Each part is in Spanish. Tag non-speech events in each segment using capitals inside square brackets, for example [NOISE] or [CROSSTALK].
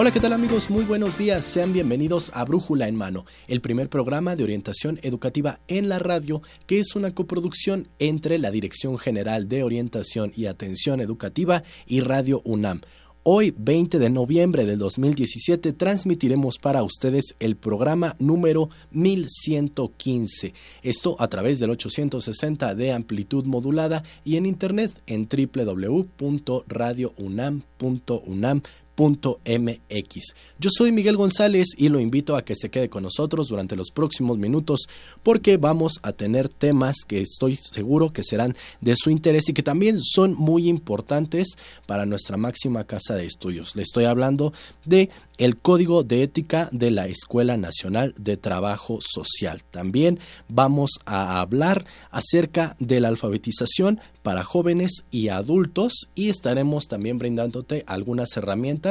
Hola, ¿qué tal amigos? Muy buenos días. Sean bienvenidos a Brújula en Mano, el primer programa de orientación educativa en la radio, que es una coproducción entre la Dirección General de Orientación y Atención Educativa y Radio UNAM. Hoy, 20 de noviembre del 2017, transmitiremos para ustedes el programa número 1115. Esto a través del 860 de amplitud modulada y en internet en www.radiounam.unam mx. Yo soy Miguel González y lo invito a que se quede con nosotros durante los próximos minutos porque vamos a tener temas que estoy seguro que serán de su interés y que también son muy importantes para nuestra máxima casa de estudios. Le estoy hablando de el Código de Ética de la Escuela Nacional de Trabajo Social. También vamos a hablar acerca de la alfabetización para jóvenes y adultos y estaremos también brindándote algunas herramientas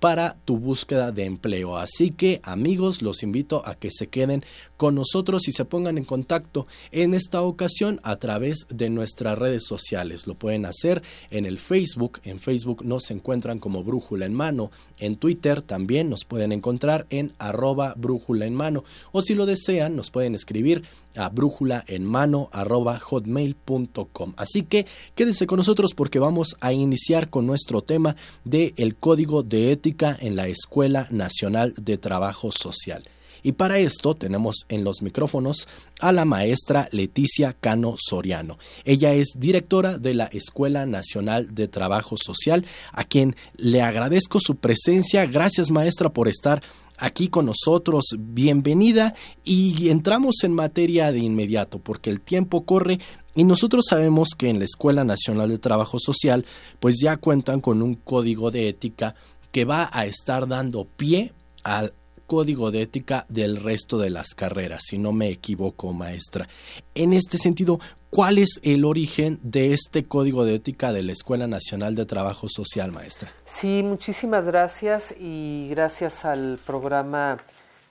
para tu búsqueda de empleo. Así que amigos, los invito a que se queden con nosotros y se pongan en contacto en esta ocasión a través de nuestras redes sociales. Lo pueden hacer en el Facebook. En Facebook nos encuentran como Brújula en Mano. En Twitter también nos pueden encontrar en arroba Brújula en Mano. O si lo desean, nos pueden escribir a brújula en mano hotmail.com. Así que quédese con nosotros porque vamos a iniciar con nuestro tema de el código de ética en la Escuela Nacional de Trabajo Social. Y para esto tenemos en los micrófonos a la maestra Leticia Cano Soriano. Ella es directora de la Escuela Nacional de Trabajo Social, a quien le agradezco su presencia. Gracias maestra por estar aquí con nosotros. Bienvenida y entramos en materia de inmediato porque el tiempo corre y nosotros sabemos que en la Escuela Nacional de Trabajo Social pues ya cuentan con un código de ética que va a estar dando pie al código de ética del resto de las carreras, si no me equivoco, maestra. En este sentido, ¿cuál es el origen de este código de ética de la Escuela Nacional de Trabajo Social, maestra? Sí, muchísimas gracias y gracias al programa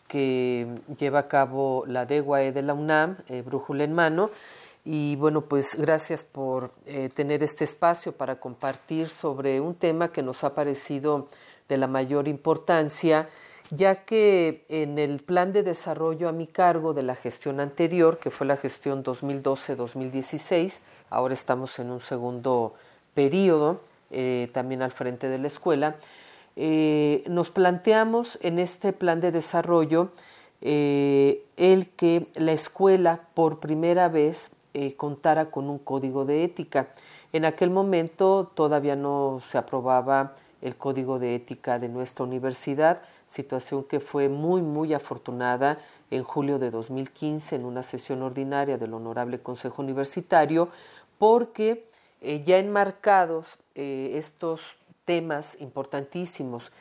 que lleva a cabo la DEGUAE de la UNAM, eh, Brújula en Mano. Y bueno, pues gracias por eh, tener este espacio para compartir sobre un tema que nos ha parecido de la mayor importancia ya que en el plan de desarrollo a mi cargo de la gestión anterior, que fue la gestión 2012-2016, ahora estamos en un segundo periodo, eh, también al frente de la escuela, eh, nos planteamos en este plan de desarrollo eh, el que la escuela por primera vez contara con un código de ética. En aquel momento todavía no se aprobaba el código de ética de nuestra universidad, situación que fue muy, muy afortunada en julio de 2015 en una sesión ordinaria del Honorable Consejo Universitario, porque eh, ya enmarcados eh, estos temas importantísimos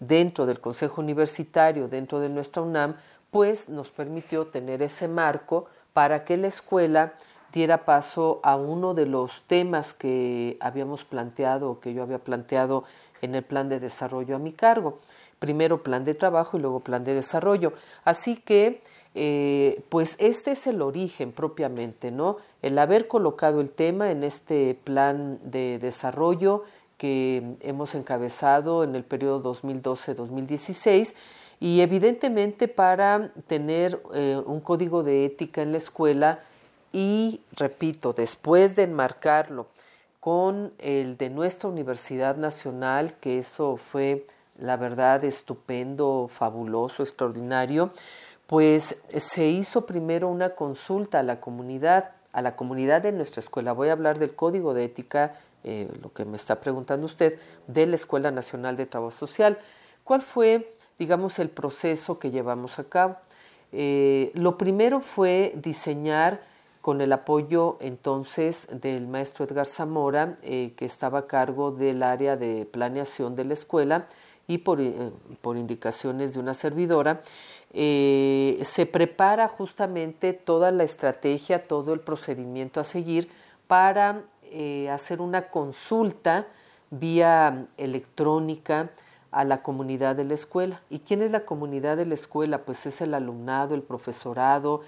dentro del Consejo Universitario, dentro de nuestra UNAM, pues nos permitió tener ese marco para que la escuela diera paso a uno de los temas que habíamos planteado o que yo había planteado en el plan de desarrollo a mi cargo primero plan de trabajo y luego plan de desarrollo. Así que, eh, pues este es el origen propiamente, ¿no? El haber colocado el tema en este plan de desarrollo que hemos encabezado en el periodo 2012-2016 y evidentemente para tener eh, un código de ética en la escuela y, repito, después de enmarcarlo con el de nuestra Universidad Nacional, que eso fue la verdad, estupendo, fabuloso, extraordinario, pues se hizo primero una consulta a la comunidad, a la comunidad de nuestra escuela. Voy a hablar del código de ética, eh, lo que me está preguntando usted, de la Escuela Nacional de Trabajo Social. ¿Cuál fue, digamos, el proceso que llevamos a cabo? Eh, lo primero fue diseñar con el apoyo entonces del maestro Edgar Zamora, eh, que estaba a cargo del área de planeación de la escuela, y por, por indicaciones de una servidora, se prepara justamente toda la estrategia, todo el procedimiento a seguir para hacer una consulta vía electrónica a la comunidad de la escuela. ¿Y quién es la comunidad de la escuela? Pues es el alumnado, el profesorado,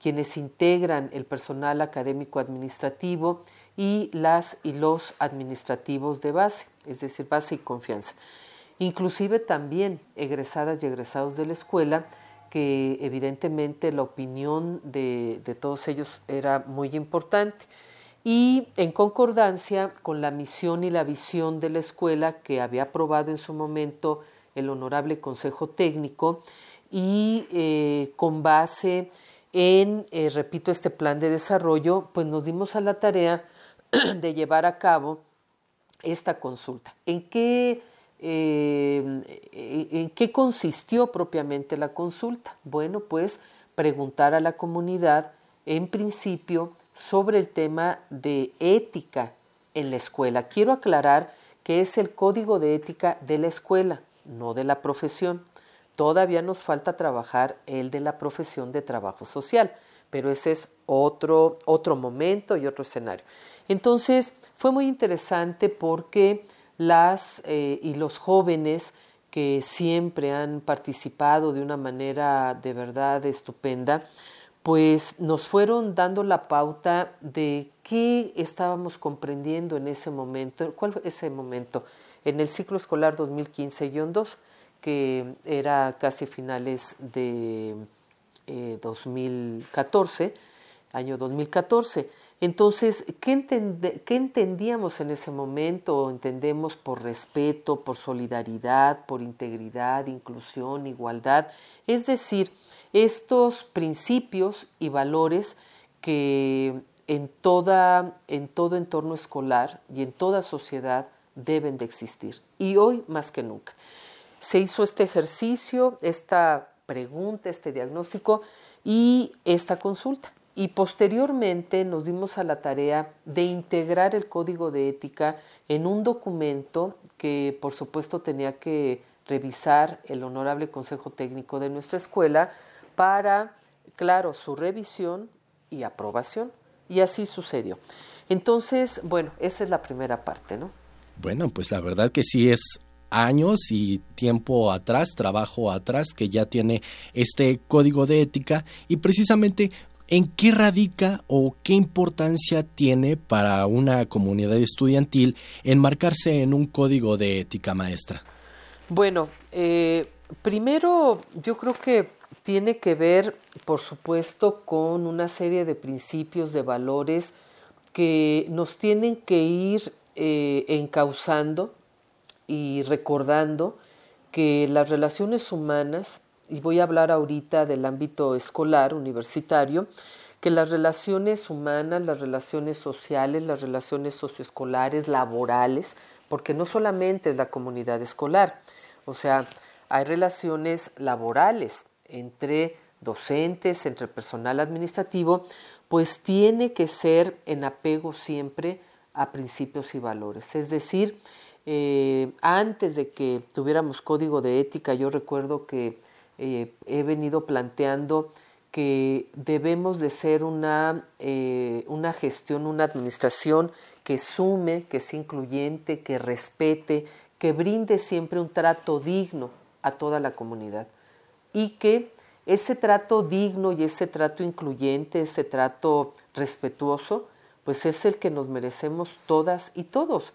quienes integran el personal académico administrativo y las y los administrativos de base, es decir, base y confianza. Inclusive también egresadas y egresados de la escuela, que evidentemente la opinión de, todos ellos era muy importante y en concordancia con la misión y la visión de la escuela que había aprobado en su momento el Honorable Consejo Técnico y eh, con base en, eh, repito, este plan de desarrollo, pues nos dimos a la tarea [CLEARS THROAT] de llevar a cabo esta consulta. ¿En qué, eh, ¿En qué consistió propiamente la consulta? Bueno, pues preguntar a la comunidad, en principio, sobre el tema de ética en la escuela. Quiero aclarar que es el código de ética de la escuela, no de la profesión. Todavía nos falta trabajar el de la profesión de trabajo social, pero ese es otro, otro momento y otro escenario. Entonces, fue muy interesante porque las eh, y los jóvenes que siempre han participado de una manera de verdad estupenda, pues nos fueron dando la pauta de qué estábamos comprendiendo en ese momento, cuál fue ese momento, en el ciclo escolar 2015-2, que era casi finales de 2014, eh, año 2014. Entonces, ¿qué, ¿qué, entendíamos en ese momento? Entendemos por respeto, por solidaridad, por integridad, inclusión, igualdad. Es decir, estos principios y valores que en, toda, en todo entorno escolar y en toda sociedad deben de existir. Y hoy más que nunca. Se hizo este ejercicio, esta pregunta, este diagnóstico y esta consulta. Y posteriormente nos dimos a la tarea de integrar el código de ética en un documento que por supuesto tenía que revisar el honorable Consejo Técnico de nuestra escuela, para, claro, su revisión y aprobación. Y así sucedió. Entonces, bueno, esa es la primera parte, ¿no? Bueno, pues la verdad que sí es años y tiempo atrás, trabajo atrás, que ya tiene este código de ética y precisamente en qué radica o qué importancia tiene para una comunidad estudiantil enmarcarse en un código de ética maestra. Bueno, eh, primero yo creo que tiene que ver, por supuesto, con una serie de principios, de valores que nos tienen que ir eh, encauzando y recordando que las relaciones humanas, y voy a hablar ahorita del ámbito escolar, universitario, que las relaciones humanas, las relaciones sociales, las relaciones socioescolares, laborales, porque no solamente es la comunidad escolar, o sea, hay relaciones laborales, entre docentes, entre personal administrativo, pues tiene que ser en apego siempre a principios y valores. Es decir, eh, antes de que tuviéramos código de ética, yo recuerdo que eh, he venido planteando que debemos de ser una, eh, una gestión, una administración que sume, que sea incluyente, que respete, que brinde siempre un trato digno a toda la comunidad y que ese trato digno y ese trato incluyente, ese trato respetuoso, pues es el que nos merecemos todas y todos.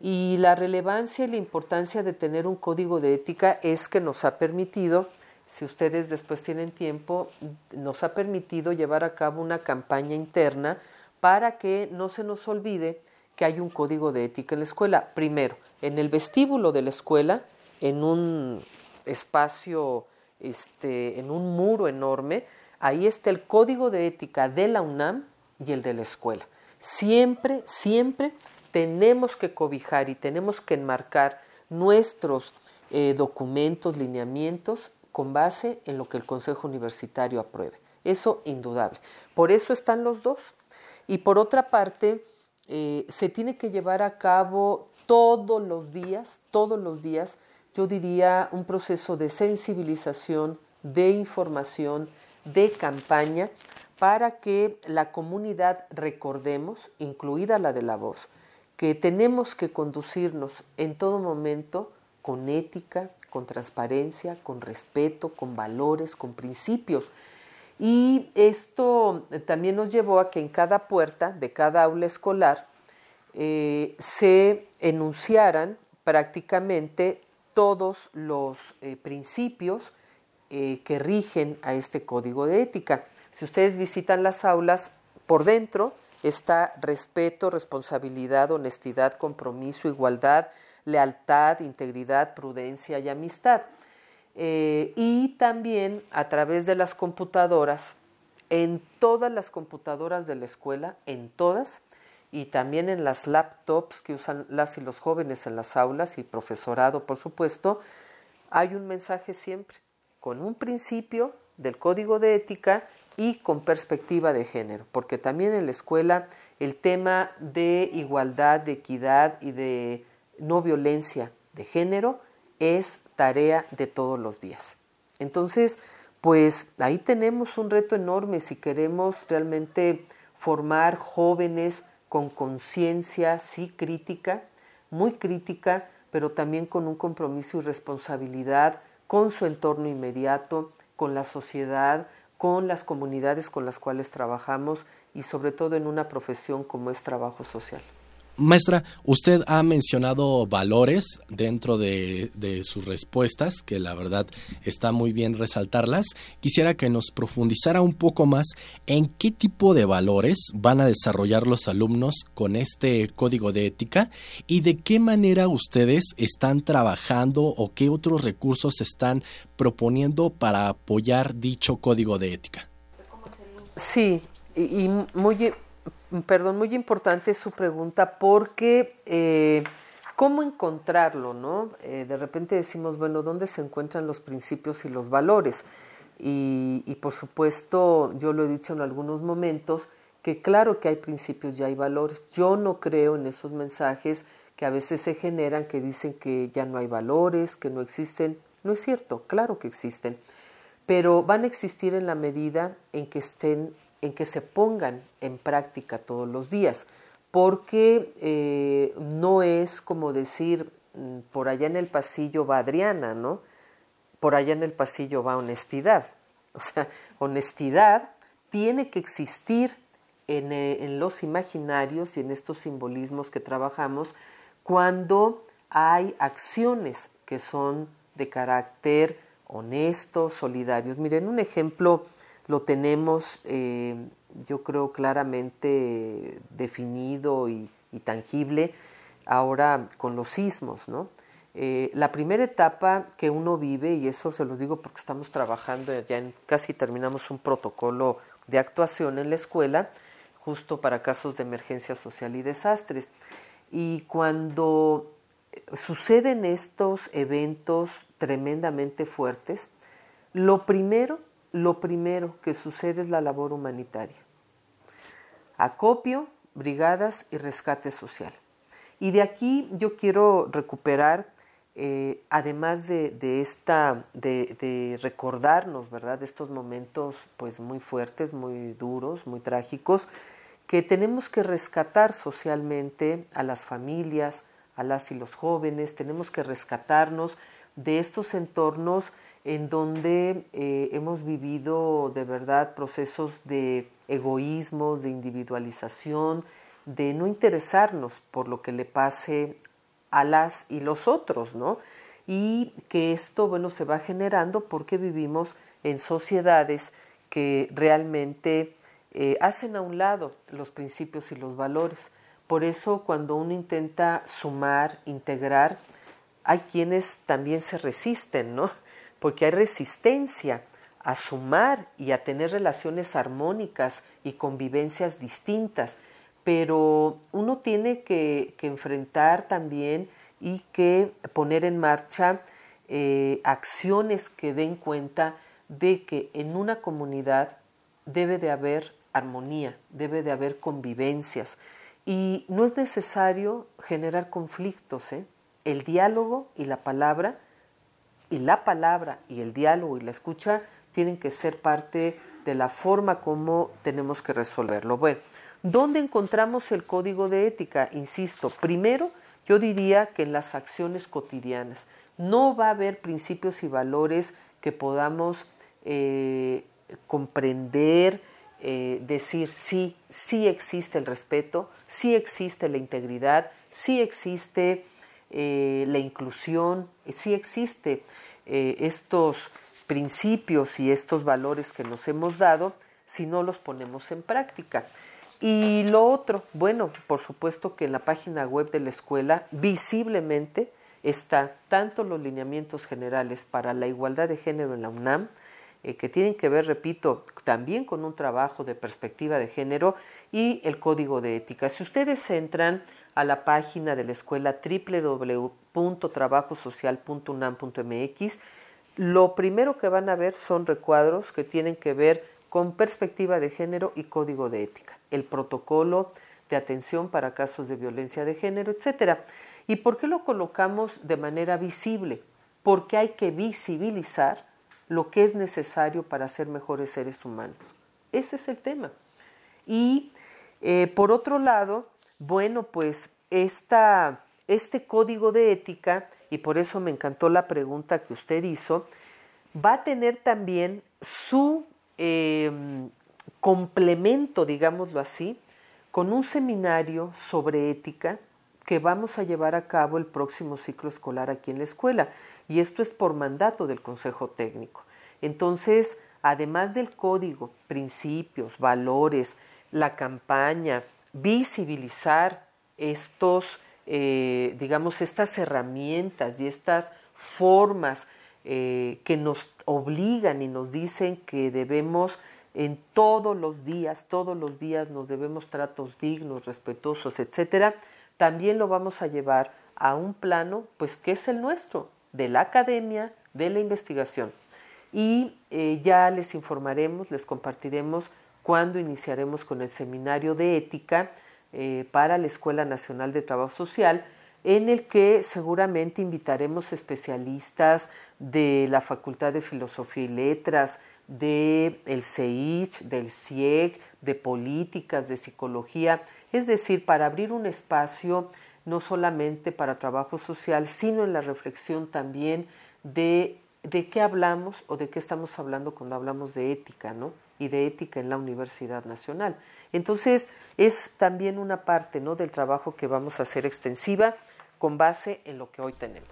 Y la relevancia y la importancia de tener un código de ética es que nos ha permitido, si ustedes después tienen tiempo, nos ha permitido llevar a cabo una campaña interna para que no se nos olvide que hay un código de ética en la escuela. Primero, en el vestíbulo de la escuela, en un espacio este, en un muro enorme, ahí está el código de ética de la UNAM y el de la escuela. Siempre, siempre tenemos que cobijar y tenemos que enmarcar nuestros eh, documentos, lineamientos, con base en lo que el Consejo Universitario apruebe. Eso indudable. Por eso están los dos. Y por otra parte, eh, se tiene que llevar a cabo todos los días, todos los días, yo diría, un proceso de sensibilización, de información, de campaña, para que la comunidad recordemos, incluida la de la voz, que tenemos que conducirnos en todo momento con ética, con transparencia, con respeto, con valores, con principios. Y esto también nos llevó a que en cada puerta de cada aula escolar eh, se enunciaran prácticamente todos los eh, principios eh, que rigen a este código de ética. Si ustedes visitan las aulas, por dentro está respeto, responsabilidad, honestidad, compromiso, igualdad, lealtad, integridad, prudencia y amistad. Eh, y también a través de las computadoras, en todas las computadoras de la escuela, en todas, y también en las laptops que usan las y los jóvenes en las aulas y profesorado, por supuesto, hay un mensaje siempre, con un principio del código de ética y con perspectiva de género, porque también en la escuela el tema de igualdad, de equidad y de no violencia de género es tarea de todos los días. Entonces, pues ahí tenemos un reto enorme si queremos realmente formar jóvenes con conciencia, sí crítica, muy crítica, pero también con un compromiso y responsabilidad con su entorno inmediato, con la sociedad, con las comunidades con las cuales trabajamos y sobre todo en una profesión como es trabajo social. Maestra, usted ha mencionado valores dentro de, sus respuestas, que la verdad está muy bien resaltarlas. Quisiera que nos profundizara un poco más en qué tipo de valores van a desarrollar los alumnos con este código de ética y de qué manera ustedes están trabajando o qué otros recursos están proponiendo para apoyar dicho código de ética. Sí, y muy perdón, muy importante su pregunta porque eh, ¿cómo encontrarlo? ¿no? Eh, de repente decimos, bueno, ¿dónde se encuentran los principios y los valores? Y, y, por supuesto, yo lo he dicho en algunos momentos, que claro que hay principios y hay valores. Yo no creo en esos mensajes que a veces se generan que dicen que ya no hay valores, que no existen. No es cierto, claro que existen, pero van a existir en la medida en que estén en que se pongan en práctica todos los días, porque eh, no es como decir, mm, por allá en el pasillo va Adriana, ¿no? Por allá en el pasillo va honestidad. [LAUGHS] O sea, honestidad tiene que existir en, eh, en los imaginarios y en estos simbolismos que trabajamos cuando hay acciones que son de carácter honesto, solidarios. Miren, un ejemplo lo tenemos, eh, yo creo, claramente definido y, tangible ahora con los sismos, ¿no? Eh, la primera etapa que uno vive, y eso se lo digo porque estamos trabajando, ya casi terminamos un protocolo de actuación en la escuela, justo para casos de emergencia social y desastres. Y cuando suceden estos eventos tremendamente fuertes, lo primero lo primero que sucede es la labor humanitaria. Acopio, brigadas y rescate social. Y de aquí yo quiero recuperar, eh, además de, esta, de, recordarnos, ¿verdad?, de estos momentos pues muy fuertes, muy duros, muy trágicos, que tenemos que rescatar socialmente a las familias, a las y los jóvenes, tenemos que rescatarnos de estos entornos en donde eh, hemos vivido de verdad procesos de egoísmo, de individualización, de no interesarnos por lo que le pase a las y los otros, ¿no? Y que esto, bueno, se va generando porque vivimos en sociedades que realmente eh, hacen a un lado los principios y los valores. Por eso cuando uno intenta sumar, integrar, hay quienes también se resisten, ¿no? Porque hay resistencia a sumar y a tener relaciones armónicas y convivencias distintas, pero uno tiene que, enfrentar también y que poner en marcha eh, acciones que den cuenta de que en una comunidad debe de haber armonía, debe de haber convivencias y no es necesario generar conflictos. ¿eh? El diálogo y la palabra y la palabra y el diálogo y la escucha tienen que ser parte de la forma como tenemos que resolverlo. Bueno, ¿dónde encontramos el código de ética? Insisto, primero yo diría que en las acciones cotidianas. No va a haber principios y valores que podamos eh, comprender, eh, decir sí, sí existe el respeto, sí existe la integridad, sí existe eh, la inclusión, sí existe estos principios y estos valores que nos hemos dado si no los ponemos en práctica. Y lo otro, bueno, por supuesto que en la página web de la escuela visiblemente está tanto los lineamientos generales para la igualdad de género en la UNAM, eh, que tienen que ver, repito, también con un trabajo de perspectiva de género y el código de ética. Si ustedes entran a la página de la escuela www.trabajosocial.unam.mx, lo primero que van a ver son recuadros que tienen que ver con perspectiva de género y código de ética, el protocolo de atención para casos de violencia de género, etcétera. ¿Y por qué lo colocamos de manera visible? Porque hay que visibilizar lo que es necesario para ser mejores seres humanos. Ese es el tema. Y eh, por otro lado, bueno, pues este código de ética, y por eso me encantó la pregunta que usted hizo, va a tener también su Em, complemento, digámoslo así, con un seminario sobre ética que vamos a llevar a cabo el próximo ciclo escolar aquí en la escuela. Y esto es por mandato del Consejo Técnico. Entonces, además del código, principios, valores, la campaña, visibilizar estos, eh, digamos, estas herramientas y estas formas eh, que nos obligan y nos dicen que debemos en todos los días, todos los días nos debemos tratos dignos, respetuosos, etcétera, también lo vamos a llevar a un plano, pues que es el nuestro, de la academia, de la investigación. Y eh, ya les informaremos, les compartiremos cuándo iniciaremos con el seminario de ética eh, para la Escuela Nacional de Trabajo Social, en el que seguramente invitaremos especialistas de la Facultad de Filosofía y Letras, del el CEICH, del CIEG, de políticas, de psicología, es decir, para abrir un espacio no solamente para trabajo social, sino en la reflexión también de, de qué hablamos o de qué estamos hablando cuando hablamos de ética, ¿no? Y de ética en la Universidad Nacional. Entonces, es también una parte, ¿no? Del trabajo que vamos a hacer extensiva con base en lo que hoy tenemos.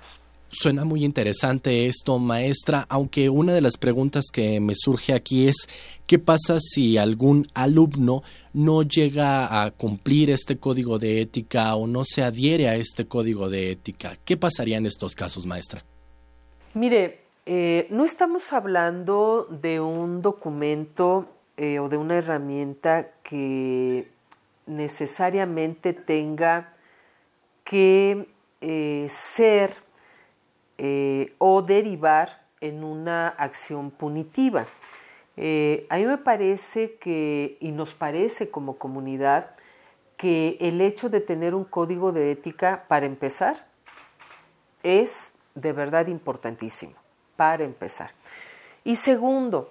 Suena muy interesante esto, maestra, aunque una de las preguntas que me surge aquí es, ¿qué pasa si algún alumno no llega a cumplir este código de ética o no se adhiere a este código de ética? ¿Qué pasaría en estos casos, maestra? Mire, eh, no estamos hablando de un documento eh, o de una herramienta que necesariamente tenga que eh, ser o derivar en una acción punitiva. A mí me parece que, y nos parece como comunidad, que el hecho de tener un código de ética, para empezar, es de verdad importantísimo, para empezar. Y segundo,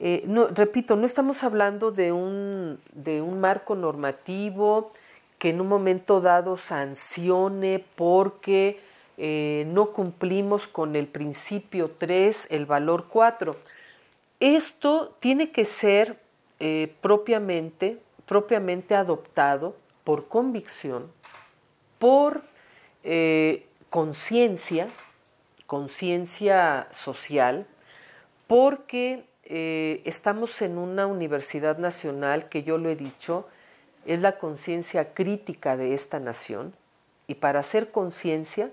repito, no estamos hablando de un, de un marco normativo, que en un momento dado sancione porque eh, no cumplimos con el principio 3, el valor 4. Esto tiene que ser eh, propiamente, propiamente adoptado por convicción, por eh, conciencia, conciencia social, porque estamos en una universidad nacional que yo lo he dicho, es la conciencia crítica de esta nación y para hacer conciencia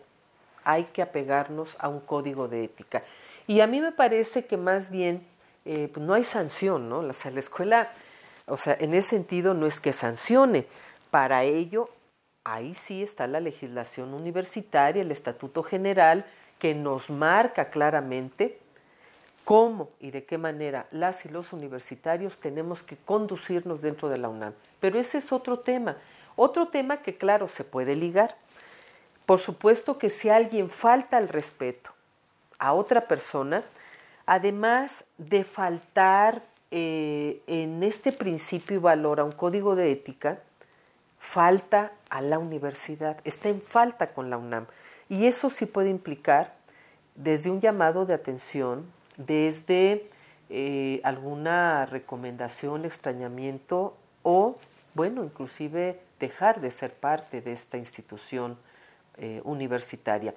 hay que apegarnos a un código de ética. Y a mí me parece que más bien eh, pues no hay sanción, ¿no? O sea, la escuela, o sea, en ese sentido no es que sancione. Para ello, ahí sí está la legislación universitaria, el Estatuto General, que nos marca claramente cómo y de qué manera las y los universitarios tenemos que conducirnos dentro de la UNAM. Pero ese es otro tema. Otro tema que, claro, se puede ligar. Por supuesto que si alguien falta al respeto a otra persona, además de faltar eh, en este principio y valor a un código de ética, falta a la universidad, está en falta con la UNAM. Y eso sí puede implicar desde un llamado de atención, desde eh, alguna recomendación, extrañamiento o, bueno, inclusive dejar de ser parte de esta institución eh, universitaria.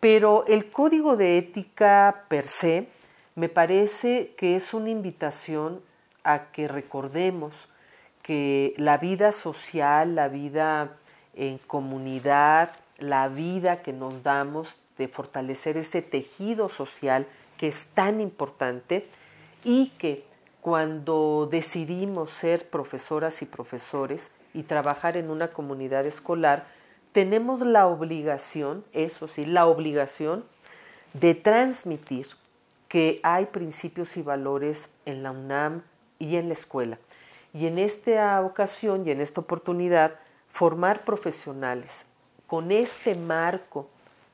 Pero el código de ética per se me parece que es una invitación a que recordemos que la vida social, la vida en comunidad, la vida que nos damos de fortalecer ese tejido social que es tan importante y que cuando decidimos ser profesoras y profesores y trabajar en una comunidad escolar, tenemos la obligación, eso sí, la obligación de transmitir que hay principios y valores en la UNAM y en la escuela. Y en esta ocasión y en esta oportunidad, formar profesionales con este marco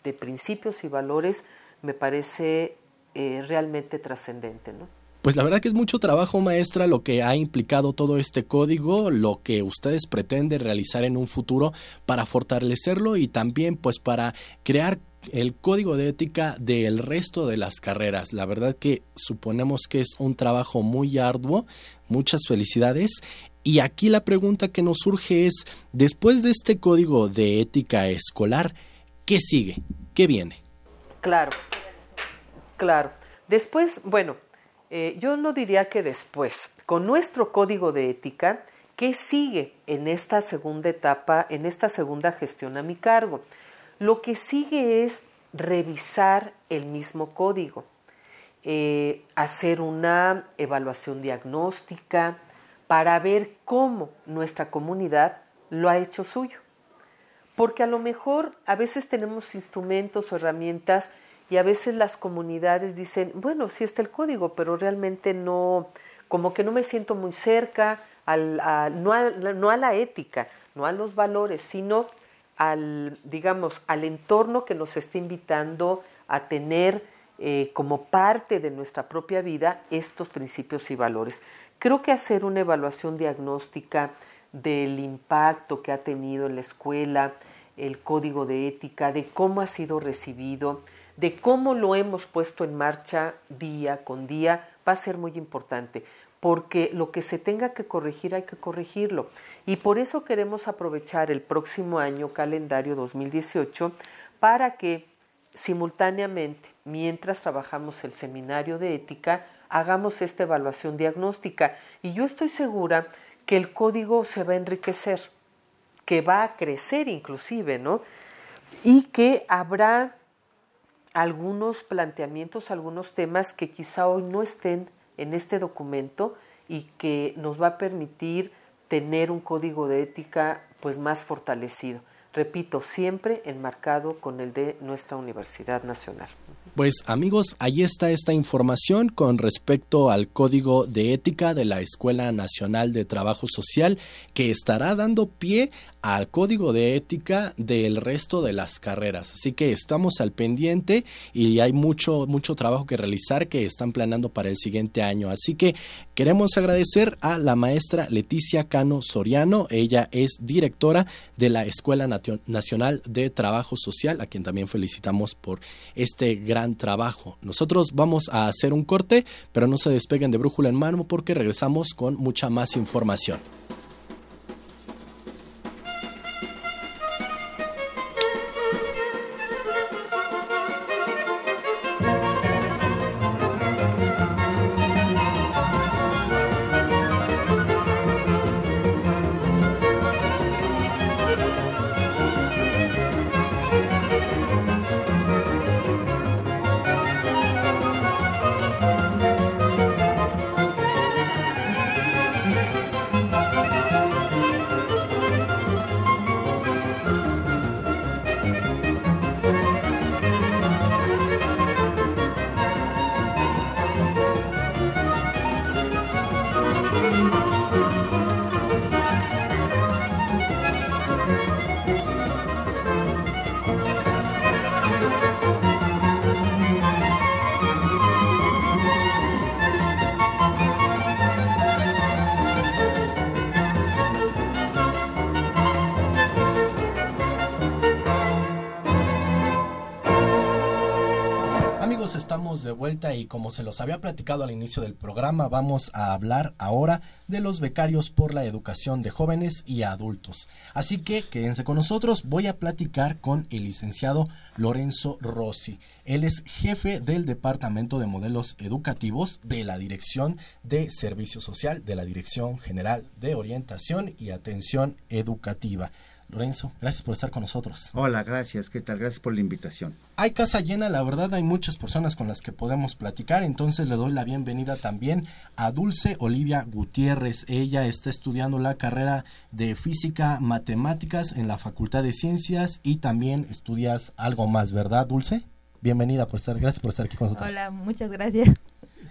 de principios y valores me parece eh, realmente trascendente, ¿no? Pues la verdad que es mucho trabajo, maestra, lo que ha implicado todo este código, lo que ustedes pretenden realizar en un futuro para fortalecerlo y también pues para crear el código de ética del resto de las carreras. La verdad que suponemos que es un trabajo muy arduo. Muchas felicidades. Y aquí la pregunta que nos surge es, después de este código de ética escolar, ¿qué sigue? ¿Qué viene? Claro, claro. Después, bueno, eh, yo no diría que después, con nuestro código de ética, ¿qué sigue en esta segunda etapa, en esta segunda gestión a mi cargo? Lo que sigue es revisar el mismo código, eh, hacer una evaluación diagnóstica para ver cómo nuestra comunidad lo ha hecho suyo. Porque a lo mejor a veces tenemos instrumentos o herramientas y a veces las comunidades dicen, bueno, sí está el código, pero realmente no, como que no me siento muy cerca, al, no, a, la ética, no a los valores, sino al, digamos, al entorno que nos está invitando a tener eh, como parte de nuestra propia vida estos principios y valores. Creo que hacer una evaluación diagnóstica del impacto que ha tenido en la escuela, el código de ética, de cómo ha sido recibido, de cómo lo hemos puesto en marcha día con día, va a ser muy importante, porque lo que se tenga que corregir hay que corregirlo. Y por eso queremos aprovechar el próximo año calendario 2018 para que simultáneamente, mientras trabajamos el seminario de ética, hagamos esta evaluación diagnóstica. Y yo estoy segura que el código se va a enriquecer, que va a crecer inclusive, ¿no? Y que habrá algunos planteamientos, algunos temas que quizá hoy no estén en este documento y que nos va a permitir tener un código de ética pues más fortalecido. Repito, siempre enmarcado con el de nuestra Universidad Nacional. Pues amigos, ahí está esta información con respecto al código de ética de la Escuela Nacional de Trabajo Social que estará dando pie al código de ética del resto de las carreras. Así que estamos al pendiente y hay mucho mucho trabajo que realizar que están planeando para el siguiente año. Así que queremos agradecer a la maestra Leticia Cano Soriano, ella es directora de la Escuela Nacional de Trabajo Social, a quien también felicitamos por este gran trabajo. Nosotros vamos a hacer un corte, pero no se despeguen de Brújula en mano porque regresamos con mucha más información. Como se los había platicado al inicio del programa, vamos a hablar ahora de los becarios por la educación de jóvenes y adultos. Así que quédense con nosotros, voy a platicar con el licenciado Lorenzo Rossi. Él es jefe del Departamento de Modelos Educativos de la Dirección de Servicio Social de la Dirección General de Orientación y Atención Educativa. Lorenzo, gracias por estar con nosotros. Hola, gracias. ¿Qué tal? Gracias por la invitación. Hay casa llena, la verdad hay muchas personas con las que podemos platicar, entonces le doy la bienvenida también a Dulce Olivia Gutiérrez. Ella está estudiando la carrera de física matemáticas en la Facultad de Ciencias y también estudias algo más, ¿verdad, Dulce? Bienvenida por estar, gracias por estar aquí con nosotros. Hola, muchas gracias.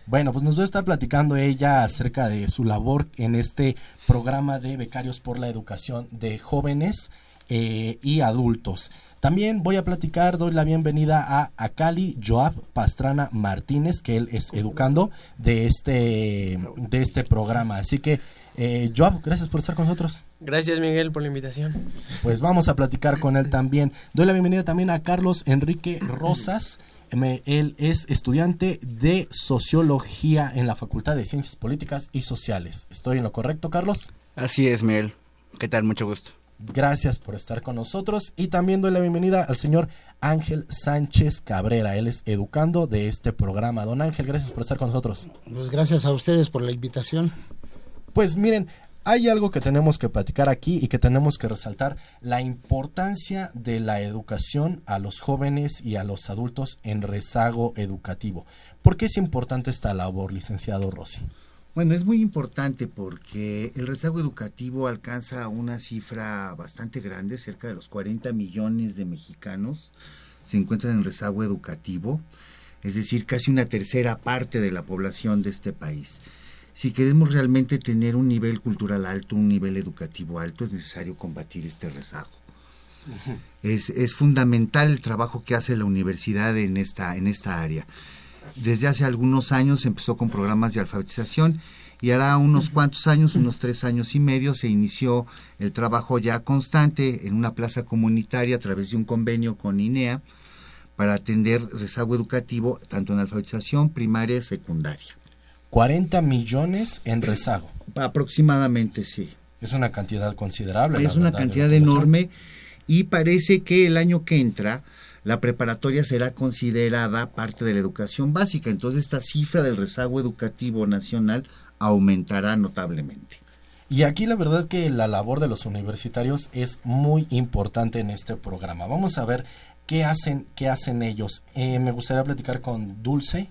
Bueno, pues nos va a estar platicando ella acerca de su labor en este programa de becarios por la educación de jóvenes eh, y adultos. También voy a platicar, doy la bienvenida a Akali Joab Pastrana Martínez, que él es educando de este, de este programa. Así que, eh, Joab, gracias por estar con nosotros. Gracias, Miguel, por la invitación. Pues vamos a platicar con él también. Doy la bienvenida también a Carlos Enrique Rosas. Él es estudiante de sociología en la Facultad de Ciencias Políticas y Sociales. ¿Estoy en lo correcto, Carlos? Así es, Miguel. ¿Qué tal? Mucho gusto. Gracias por estar con nosotros y también doy la bienvenida al señor Ángel Sánchez Cabrera. Él es educando de este programa. Don Ángel, gracias por estar con nosotros. Pues gracias a ustedes por la invitación. Pues miren, hay algo que tenemos que platicar aquí y que tenemos que resaltar, la importancia de la educación a los jóvenes y a los adultos en rezago educativo. ¿Por qué es importante esta labor, licenciado Rossi? Bueno, es muy importante porque el rezago educativo alcanza una cifra bastante grande, cerca de los 40 millones de mexicanos se encuentran en rezago educativo, es decir, casi una tercera parte de la población de este país si queremos realmente tener un nivel cultural alto, un nivel educativo alto, es necesario combatir este rezago. es, es, fundamental el trabajo que hace la universidad en esta, en esta área. Desde hace algunos años empezó con programas de alfabetización y hará unos cuantos años, unos tres años y medio, se inició el trabajo ya constante en una plaza comunitaria a través de un convenio con INEA para atender rezago educativo tanto en alfabetización primaria y secundaria. 40 millones en rezago. Aproximadamente, sí. Es una cantidad considerable. Es una cantidad enorme y parece que el año que entra la preparatoria será considerada parte de la educación básica. Entonces esta cifra del rezago educativo nacional aumentará notablemente. Y aquí la verdad que la labor de los universitarios es muy importante en este programa. Vamos a ver qué hacen, qué hacen ellos. Eh, me gustaría platicar con Dulce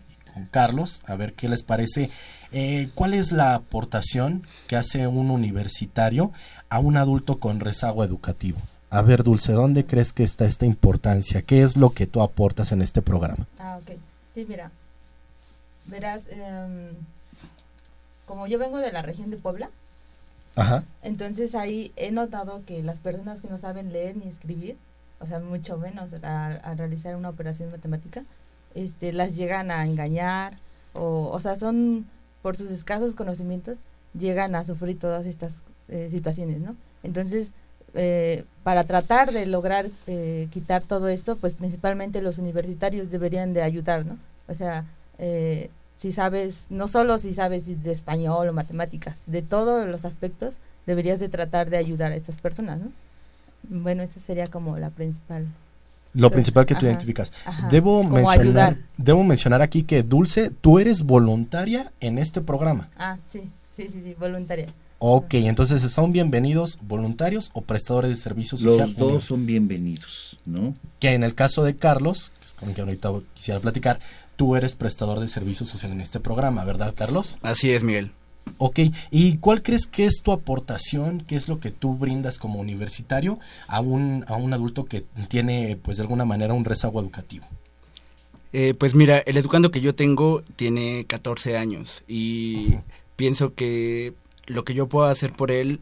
Carlos, a ver qué les parece. Eh, ¿Cuál es la aportación que hace un universitario a un adulto con rezago educativo? A ver, Dulce, ¿dónde crees que está esta importancia? ¿Qué es lo que tú aportas en este programa? Ah, ok. Sí, mira. Verás, em, como yo vengo de la región de Puebla, Ajá. entonces ahí he notado que las personas que no saben leer ni escribir, o sea, mucho menos a realizar una operación matemática, este, las llegan a engañar o, o sea, son por sus escasos conocimientos llegan a sufrir todas estas eh, situaciones, ¿no? Entonces, eh, para tratar de lograr eh, quitar todo esto, pues principalmente los universitarios deberían de ayudar, ¿no? O sea, si sabes, no solo si sabes de español o matemáticas, de todos los aspectos, deberías de tratar de ayudar a estas personas, ¿no? Bueno, esa sería como la principal lo principal que tú identificas. Debo mencionar, debo mencionar aquí que Dulce, tú eres voluntaria en este programa. Ah, sí, sí, sí, voluntaria. Ok, entonces son bienvenidos voluntarios o prestadores de servicios sociales. Los dos son bienvenidos, ¿no? Que en el caso de Carlos, que es con quien ahorita quisiera platicar, tú eres prestador de servicios sociales en este programa, ¿verdad, Carlos? Así es, Miguel. Ok, ¿y cuál crees que es tu aportación? ¿Qué es lo que tú brindas como universitario a un, a un adulto que tiene, pues de alguna manera, un rezago educativo? Eh, pues mira, el educando que yo tengo tiene 14 años y pienso que lo que yo puedo hacer por él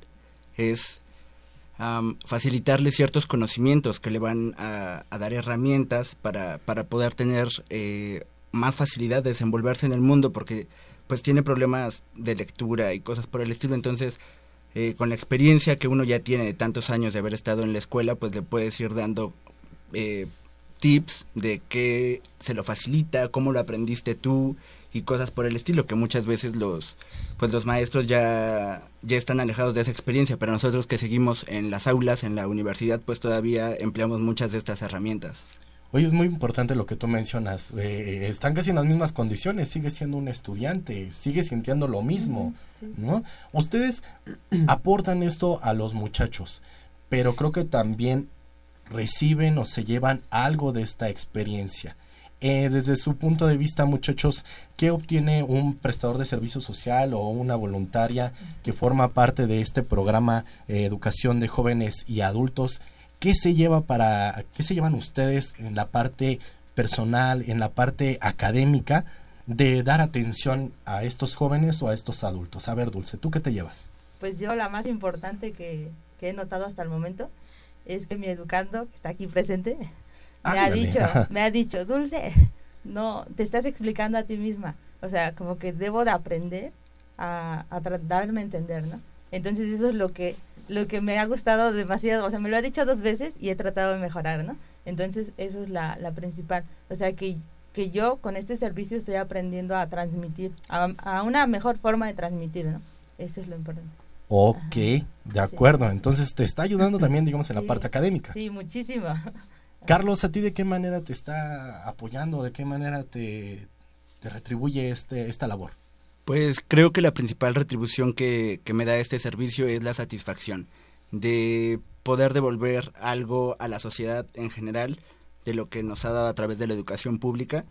es facilitarle ciertos conocimientos que le van a, dar herramientas para, para poder tener eh, más facilidad de desenvolverse en el mundo, porque pues tiene problemas de lectura y cosas por el estilo, entonces eh, con la experiencia que uno ya tiene de tantos años de haber estado en la escuela, pues le puedes ir dando eh, tips de qué se lo facilita, cómo lo aprendiste tú y cosas por el estilo que muchas veces los pues los maestros ya ya están alejados de esa experiencia, pero nosotros que seguimos en las aulas, en la universidad, pues todavía empleamos muchas de estas herramientas. Oye, es muy importante lo que tú mencionas. Eh, están casi en las mismas condiciones, sigue siendo un estudiante, sigue sintiendo lo mismo, ¿no? Ustedes [CLEARS THROAT] aportan esto a los muchachos, pero creo que también reciben o se llevan algo de esta experiencia. Eh, desde su punto de vista, muchachos, ¿qué obtiene un prestador de servicio social o una voluntaria que forma parte de este programa eh, Educación de Jóvenes y Adultos? ¿Qué se lleva para, qué se llevan ustedes en la parte personal, en la parte académica de dar atención a estos jóvenes o a estos adultos? A ver, Dulce, ¿tú qué te llevas? Pues yo la más importante que, que he notado hasta el momento es que mi educando, que está aquí presente, me ha dicho, [LAUGHS] me ha dicho, Dulce, no, te estás explicando a ti misma. O sea, como que debo de aprender a, a darme a entender, ¿no? Entonces eso es lo que, lo que me ha gustado demasiado. O sea, me lo ha dicho dos veces y he tratado de mejorar, ¿no? Entonces eso es la, la principal. O sea, que, que yo con este servicio estoy aprendiendo a transmitir, a, a una mejor forma de transmitir, ¿no? Eso es lo importante. Ok, de acuerdo. Entonces te está ayudando también, digamos, en la parte académica. Sí, muchísimo. [LAUGHS] Carlos, ¿a ti de qué manera te está apoyando? ¿De qué manera te, te retribuye este, esta labor? Pues creo que la principal retribución que, que me da este servicio es la satisfacción de poder devolver algo a la sociedad en general de lo que nos ha dado a través de la educación pública.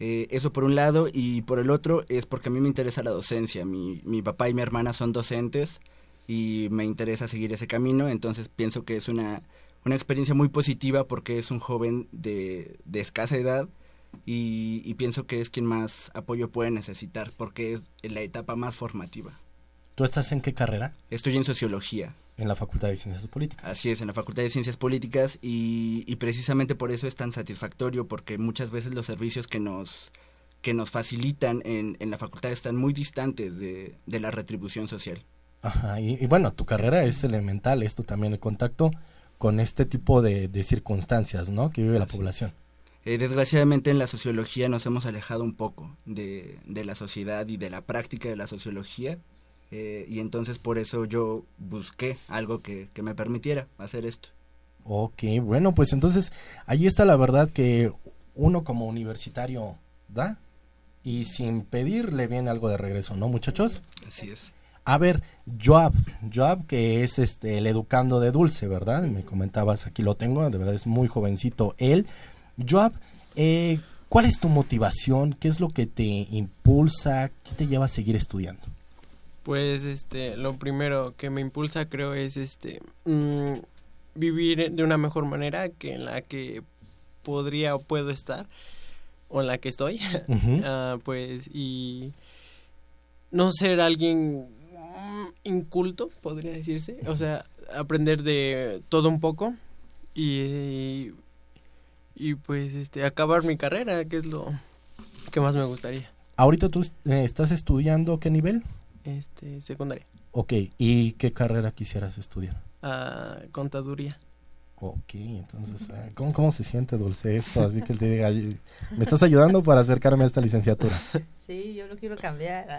Eh, eso por un lado y por el otro es porque a mí me interesa la docencia. Mi, mi papá y mi hermana son docentes y me interesa seguir ese camino, entonces pienso que es una una experiencia muy positiva porque es un joven de, de escasa edad y, y, pienso que es quien más apoyo puede necesitar porque es la etapa más formativa. ¿Tú estás en qué carrera? Estoy en sociología. En la Facultad de Ciencias Políticas. Así es, en la Facultad de Ciencias Políticas y, y precisamente por eso es tan satisfactorio porque muchas veces los servicios que nos que nos facilitan en, en la facultad están muy distantes de, de la retribución social. Ajá, y, y, bueno, tu carrera es elemental, esto también el contacto con este tipo de, de circunstancias ¿no? que vive la población. Eh, desgraciadamente en la sociología nos hemos alejado un poco de, de la sociedad y de la práctica de la sociología eh, y entonces por eso yo busqué algo que, que, me permitiera hacer esto. Ok, bueno, pues entonces ahí está la verdad que uno como universitario da y sin pedir le viene algo de regreso, ¿no muchachos? Así es. A ver, Joab, Joab que es este el educando de Dulce, ¿verdad? Me comentabas, aquí lo tengo, de verdad es muy jovencito él. Joab, eh, ¿cuál es tu motivación? ¿Qué es lo que te impulsa? ¿Qué te lleva a seguir estudiando? Pues este, lo primero que me impulsa creo es este mmm, vivir de una mejor manera que en la que podría o puedo estar o en la que estoy. Uh -huh. uh, pues y no ser alguien inculto, podría decirse. O sea, aprender de todo un poco y, y pues este acabar mi carrera, que es lo que más me gustaría. Ahorita tú eh, estás estudiando qué nivel? Este, secundaria. Ok, ¿y qué carrera quisieras estudiar? Uh, contaduría. Ok, entonces, ¿cómo, ¿cómo se siente Dulce esto? Así que él te diga, ¿me estás ayudando para acercarme a esta licenciatura? Sí, yo lo quiero cambiar.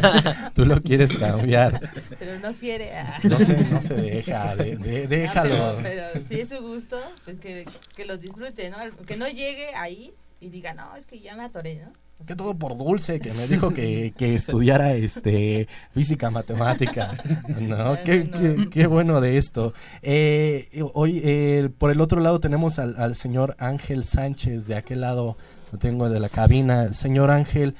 [LAUGHS] Tú lo quieres cambiar. Pero no quiere. No se, no se deja, de, de, déjalo. No, pero, pero, si es su gusto, pues que, que los disfrute, ¿no? Que no llegue ahí y diga, no, es que ya me atoré, ¿no? Que todo por dulce que me dijo que, [LAUGHS] que estudiara este física matemática no, qué, no. Qué, qué, bueno de esto eh, hoy eh, por el otro lado tenemos al, al, señor Ángel Sánchez de aquel lado lo tengo de la cabina señor Ángel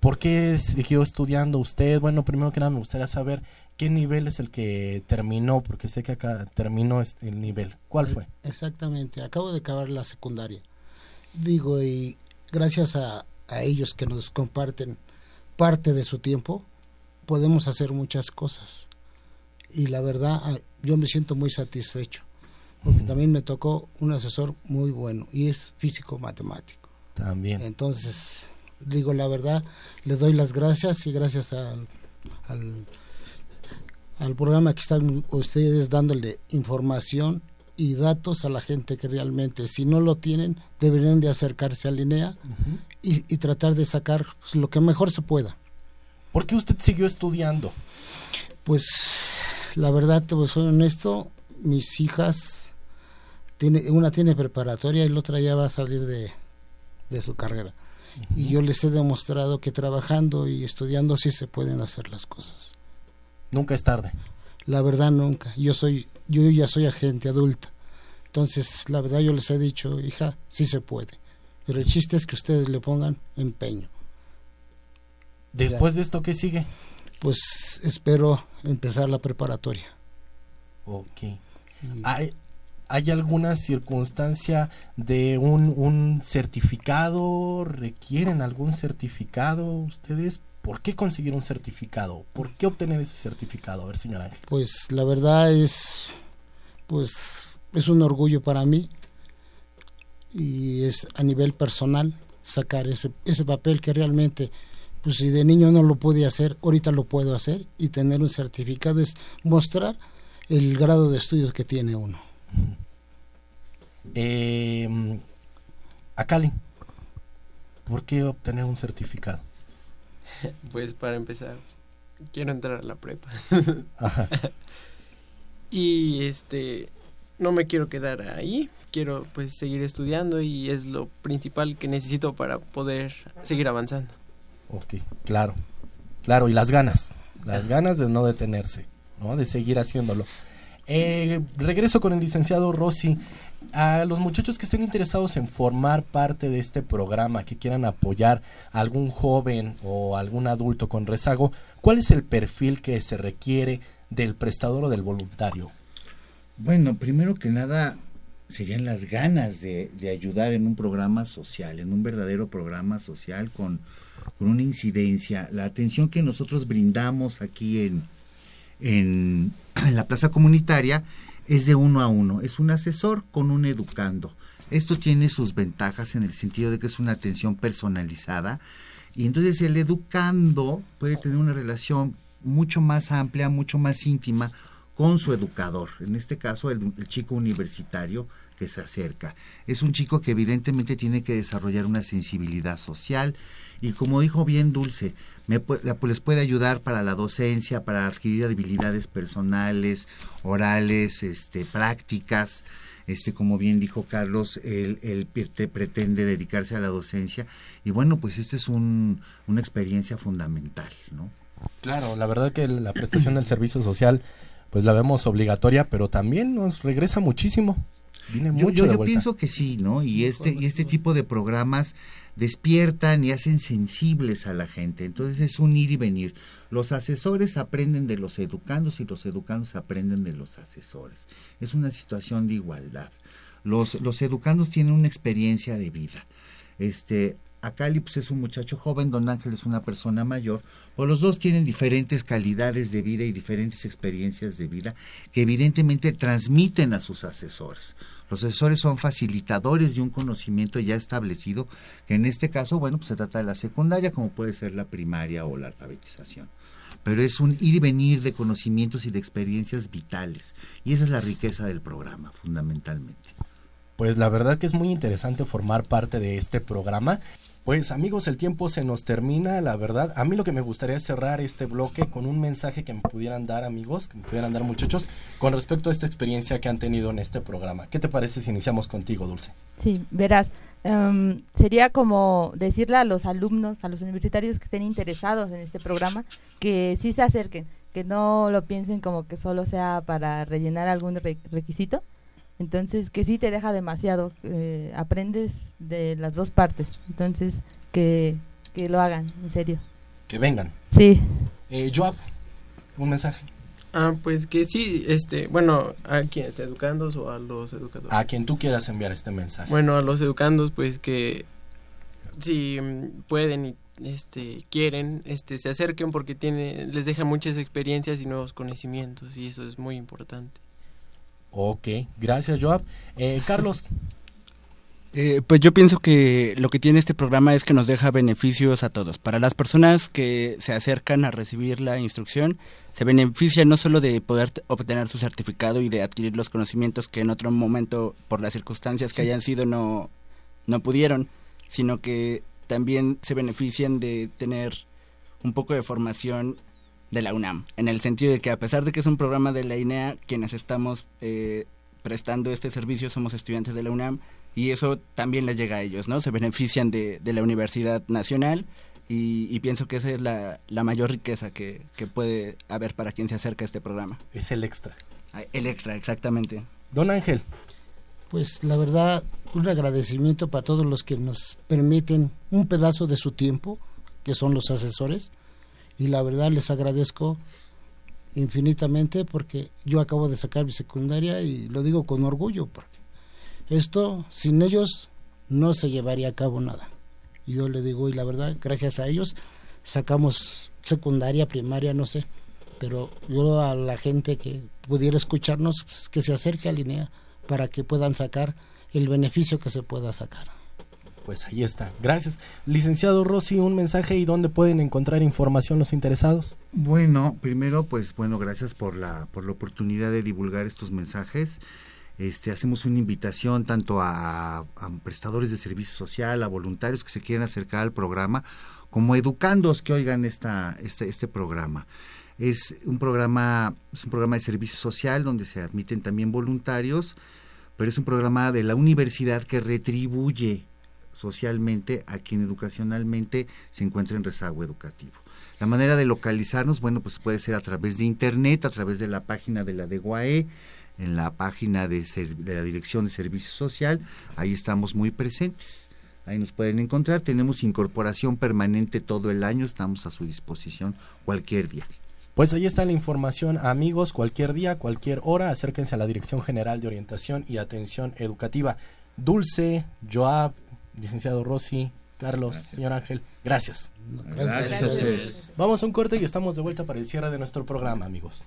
¿por qué siguió estudiando usted? bueno primero que nada me gustaría saber qué nivel es el que terminó porque sé que acá terminó el nivel ¿cuál fue? exactamente acabo de acabar la secundaria digo y gracias a a ellos que nos comparten parte de su tiempo, podemos hacer muchas cosas. Y la verdad, yo me siento muy satisfecho, porque también me tocó un asesor muy bueno y es físico matemático. También. Entonces, digo la verdad, le doy las gracias y gracias al, al, al programa que están ustedes dándole información y datos a la gente que realmente, si no lo tienen, deberían de acercarse a Linea y, y, tratar de sacar pues, lo que mejor se pueda. ¿Por qué usted siguió estudiando? Pues la verdad, te soy honesto, mis hijas, tiene, una tiene preparatoria y la otra ya va a salir de, de su carrera. Y yo les he demostrado que trabajando y estudiando sí se pueden hacer las cosas. Nunca es tarde. La verdad nunca. Yo soy yo ya soy agente adulta. Entonces, la verdad yo les he dicho, hija, sí se puede. Pero el chiste es que ustedes le pongan empeño. Después de esto, ¿qué sigue? Pues espero empezar la preparatoria. Ok. ¿Hay, ¿Hay alguna circunstancia de un, un certificado? ¿Requieren algún certificado ustedes? ¿Por qué conseguir un certificado? ¿Por qué obtener ese certificado? A ver, señor Ángel. Pues la verdad es, pues es un orgullo para mí y es a nivel personal sacar ese, ese papel que realmente, pues si de niño no lo pude hacer, ahorita lo puedo hacer y tener un certificado es mostrar el grado de estudios que tiene uno. Eh, Cali, ¿por qué obtener un certificado? [LAUGHS] Pues para empezar, quiero entrar a la prepa. [LAUGHS] [LAUGHS] y este no me quiero quedar ahí, quiero pues seguir estudiando y es lo principal que necesito para poder seguir avanzando. Ok, claro. Claro, y las ganas, las ganas de no detenerse, ¿no? De seguir haciéndolo. Eh, regreso con el licenciado Rossi a los muchachos que estén interesados en formar parte de este programa, que quieran apoyar a algún joven o algún adulto con rezago, ¿cuál es el perfil que se requiere del prestador o del voluntario? Bueno, primero que nada serían las ganas de, ayudar en un programa social, en un verdadero programa social con, con una incidencia. La atención que nosotros brindamos aquí en, en [CLEARS THROAT] la plaza comunitaria es de uno a uno, es un asesor con un educando. Esto tiene sus ventajas en el sentido de que es una atención personalizada y entonces el educando puede tener una relación mucho más amplia, mucho más íntima con su educador, en este caso el, el, chico universitario que se acerca. Es un chico que evidentemente tiene que desarrollar una sensibilidad social y como dijo bien Dulce, me, les puede ayudar para la docencia, para adquirir habilidades personales, orales, este, prácticas. Este, como bien dijo Carlos, él, él pretende dedicarse a la docencia y bueno, pues esta es un, una experiencia fundamental, ¿no? Claro, la verdad que la prestación del servicio social, pues la vemos obligatoria, pero también nos regresa muchísimo. Viene yo, mucho yo, yo pienso que sí, ¿no? Y este, y este tipo de programas despiertan y hacen sensibles a la gente. Entonces es un ir y venir. Los asesores aprenden de los educandos y los educandos aprenden de los asesores. Es una situación de igualdad. Los, los educandos tienen una experiencia de vida. Este, Acali es un muchacho joven, Don Ángel es una persona mayor, pues los dos tienen diferentes calidades de vida y diferentes experiencias de vida que evidentemente transmiten a sus asesores. Los asesores son facilitadores de un conocimiento ya establecido, que en este caso, bueno, pues se trata de la secundaria, como puede ser la primaria o la alfabetización. Pero es un ir y venir de conocimientos y de experiencias vitales. Y esa es la riqueza del programa, fundamentalmente. Pues la verdad que es muy interesante formar parte de este programa. Pues amigos, el tiempo se nos termina, la verdad. A mí lo que me gustaría es cerrar este bloque con un mensaje que me pudieran dar amigos, que me pudieran dar muchachos, con respecto a esta experiencia que han tenido en este programa. ¿Qué te parece si iniciamos contigo, Dulce? Sí, verás, um, sería como decirle a los alumnos, a los universitarios que estén interesados en este programa, que sí se acerquen, que no lo piensen como que solo sea para rellenar algún re requisito, entonces, que sí te deja demasiado, eh, aprendes de las dos partes. Entonces, que, que lo hagan, en serio. Que vengan. Sí. Eh, Joab, un mensaje. Ah, pues que sí, este, bueno, a quienes, educandos o a los educadores. A quien tú quieras enviar este mensaje. Bueno, a los educandos, pues que si pueden y este quieren, este, se acerquen porque tiene, les deja muchas experiencias y nuevos conocimientos y eso es muy importante. Ok, gracias Joab. Eh, Carlos. [LAUGHS] Eh, pues yo pienso que lo que tiene este programa es que nos deja beneficios a todos. Para las personas que se acercan a recibir la instrucción, se benefician no solo de poder obtener su certificado y de adquirir los conocimientos que en otro momento, por las circunstancias que hayan sido, no, no pudieron, sino que también se benefician de tener un poco de formación de la UNAM, en el sentido de que a pesar de que es un programa de la INEA, quienes estamos eh, prestando este servicio somos estudiantes de la UNAM y eso también les llega a ellos, ¿no? Se benefician de, de la Universidad Nacional y, pienso que esa es la, la mayor riqueza que, que, puede haber para quien se acerca a este programa. Es el extra. Ah, el extra, exactamente. Don Ángel. Pues la verdad, un agradecimiento para todos los que nos permiten un pedazo de su tiempo, que son los asesores, y la verdad les agradezco infinitamente porque yo acabo de sacar mi secundaria y lo digo con orgullo porque esto sin ellos no se llevaría a cabo nada. Yo le digo y la verdad, gracias a ellos sacamos secundaria, primaria, no sé, pero yo a la gente que pudiera escucharnos pues, que se acerque a línea para que puedan sacar el beneficio que se pueda sacar. Pues ahí está. Gracias. Licenciado Rossi, un mensaje y dónde pueden encontrar información los interesados. Bueno, primero, pues bueno, gracias por la, por la oportunidad de divulgar estos mensajes. Este, hacemos una invitación tanto a, prestadores de servicio social, a voluntarios que se quieran acercar al programa, como educandos que oigan esta, este, este programa. Es un programa, es un programa de servicio social donde se admiten también voluntarios, pero es un programa de la universidad que retribuye socialmente a quien educacionalmente se encuentra en rezago educativo. La manera de localizarnos, bueno, pues puede ser a través de internet, a través de la página de la DEGUAE, en la página de, de la Dirección de Servicio Social, ahí estamos muy presentes. Ahí nos pueden encontrar. Tenemos incorporación permanente todo el año. Estamos a su disposición cualquier día. Pues ahí está la información, amigos. Cualquier día, cualquier hora, acérquense a la Dirección General de Orientación y Atención Educativa. Dulce, Joab, licenciado Rossi, Carlos, gracias. señor Ángel, gracias. Gracias. gracias. Vamos a un corte y estamos de vuelta para el cierre de nuestro programa, amigos.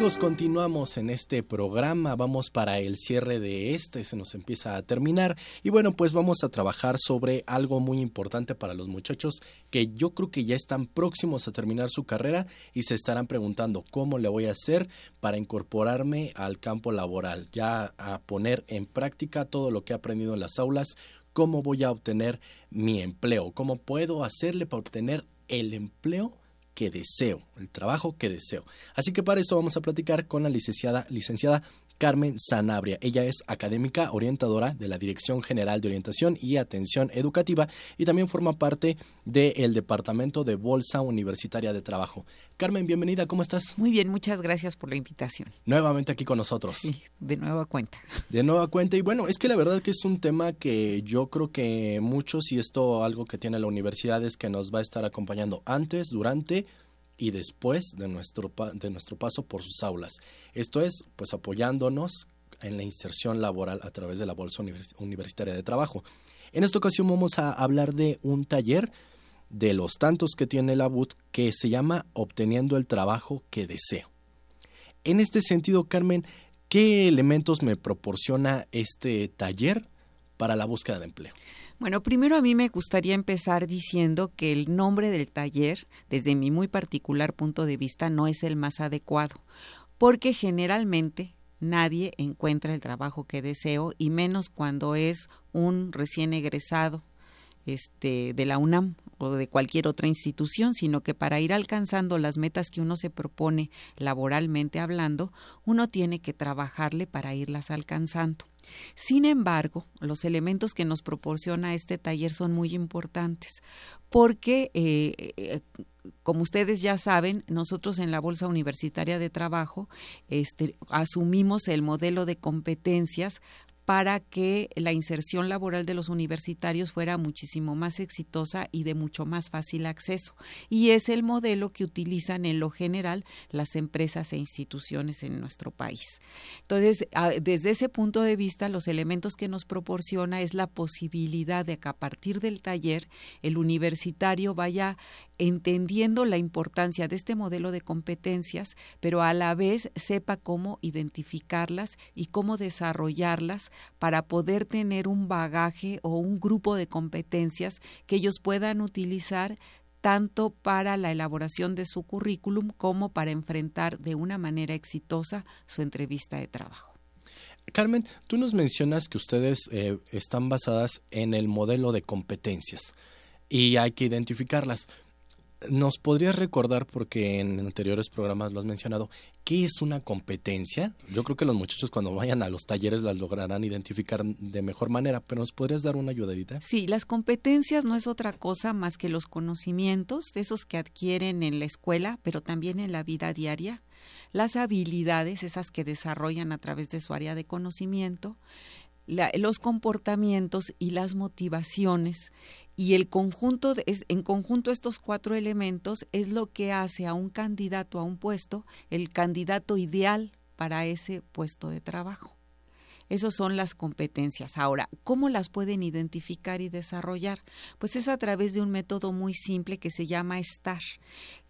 Amigos, continuamos en este programa, vamos para el cierre de este, se nos empieza a terminar y bueno, pues vamos a trabajar sobre algo muy importante para los muchachos que yo creo que ya están próximos a terminar su carrera y se estarán preguntando cómo le voy a hacer para incorporarme al campo laboral, ya a poner en práctica todo lo que he aprendido en las aulas, cómo voy a obtener mi empleo, cómo puedo hacerle para obtener el empleo que deseo, el trabajo que deseo. Así que para esto vamos a platicar con la licenciada, licenciada Carmen Sanabria. Ella es académica orientadora de la Dirección General de Orientación y Atención Educativa y también forma parte del Departamento de Bolsa Universitaria de Trabajo. Carmen, bienvenida, ¿cómo estás? Muy bien, muchas gracias por la invitación. Nuevamente aquí con nosotros. Sí, de nueva cuenta. De nueva cuenta. Y bueno, es que la verdad que es un tema que yo creo que muchos, y esto algo que tiene la universidad, es que nos va a estar acompañando antes, durante y después de nuestro, de nuestro paso por sus aulas. Esto es, pues apoyándonos en la inserción laboral a través de la Bolsa Universitaria de Trabajo. En esta ocasión vamos a hablar de un taller de los tantos que tiene la BUT que se llama Obteniendo el trabajo que deseo. En este sentido, Carmen, ¿qué elementos me proporciona este taller para la búsqueda de empleo? Bueno, primero a mí me gustaría empezar diciendo que el nombre del taller, desde mi muy particular punto de vista, no es el más adecuado, porque generalmente nadie encuentra el trabajo que deseo y menos cuando es un recién egresado este, de la UNAM o de cualquier otra institución, sino que para ir alcanzando las metas que uno se propone laboralmente hablando, uno tiene que trabajarle para irlas alcanzando. Sin embargo, los elementos que nos proporciona este taller son muy importantes porque, eh, eh, como ustedes ya saben, nosotros en la Bolsa Universitaria de Trabajo este, asumimos el modelo de competencias para que la inserción laboral de los universitarios fuera muchísimo más exitosa y de mucho más fácil acceso. Y es el modelo que utilizan en lo general las empresas e instituciones en nuestro país. Entonces, desde ese punto de vista, los elementos que nos proporciona es la posibilidad de que a partir del taller el universitario vaya entendiendo la importancia de este modelo de competencias, pero a la vez sepa cómo identificarlas y cómo desarrollarlas para poder tener un bagaje o un grupo de competencias que ellos puedan utilizar tanto para la elaboración de su currículum como para enfrentar de una manera exitosa su entrevista de trabajo. Carmen, tú nos mencionas que ustedes eh, están basadas en el modelo de competencias y hay que identificarlas. ¿Nos podrías recordar, porque en anteriores programas lo has mencionado, qué es una competencia? Yo creo que los muchachos cuando vayan a los talleres las lograrán identificar de mejor manera, pero ¿nos podrías dar una ayudadita? Sí, las competencias no es otra cosa más que los conocimientos, esos que adquieren en la escuela, pero también en la vida diaria, las habilidades, esas que desarrollan a través de su área de conocimiento, los comportamientos y las motivaciones y el conjunto es, en conjunto estos cuatro elementos es lo que hace a un candidato a un puesto el candidato ideal para ese puesto de trabajo. Esas son las competencias. Ahora, ¿cómo las pueden identificar y desarrollar? Pues es a través de un método muy simple que se llama STAR,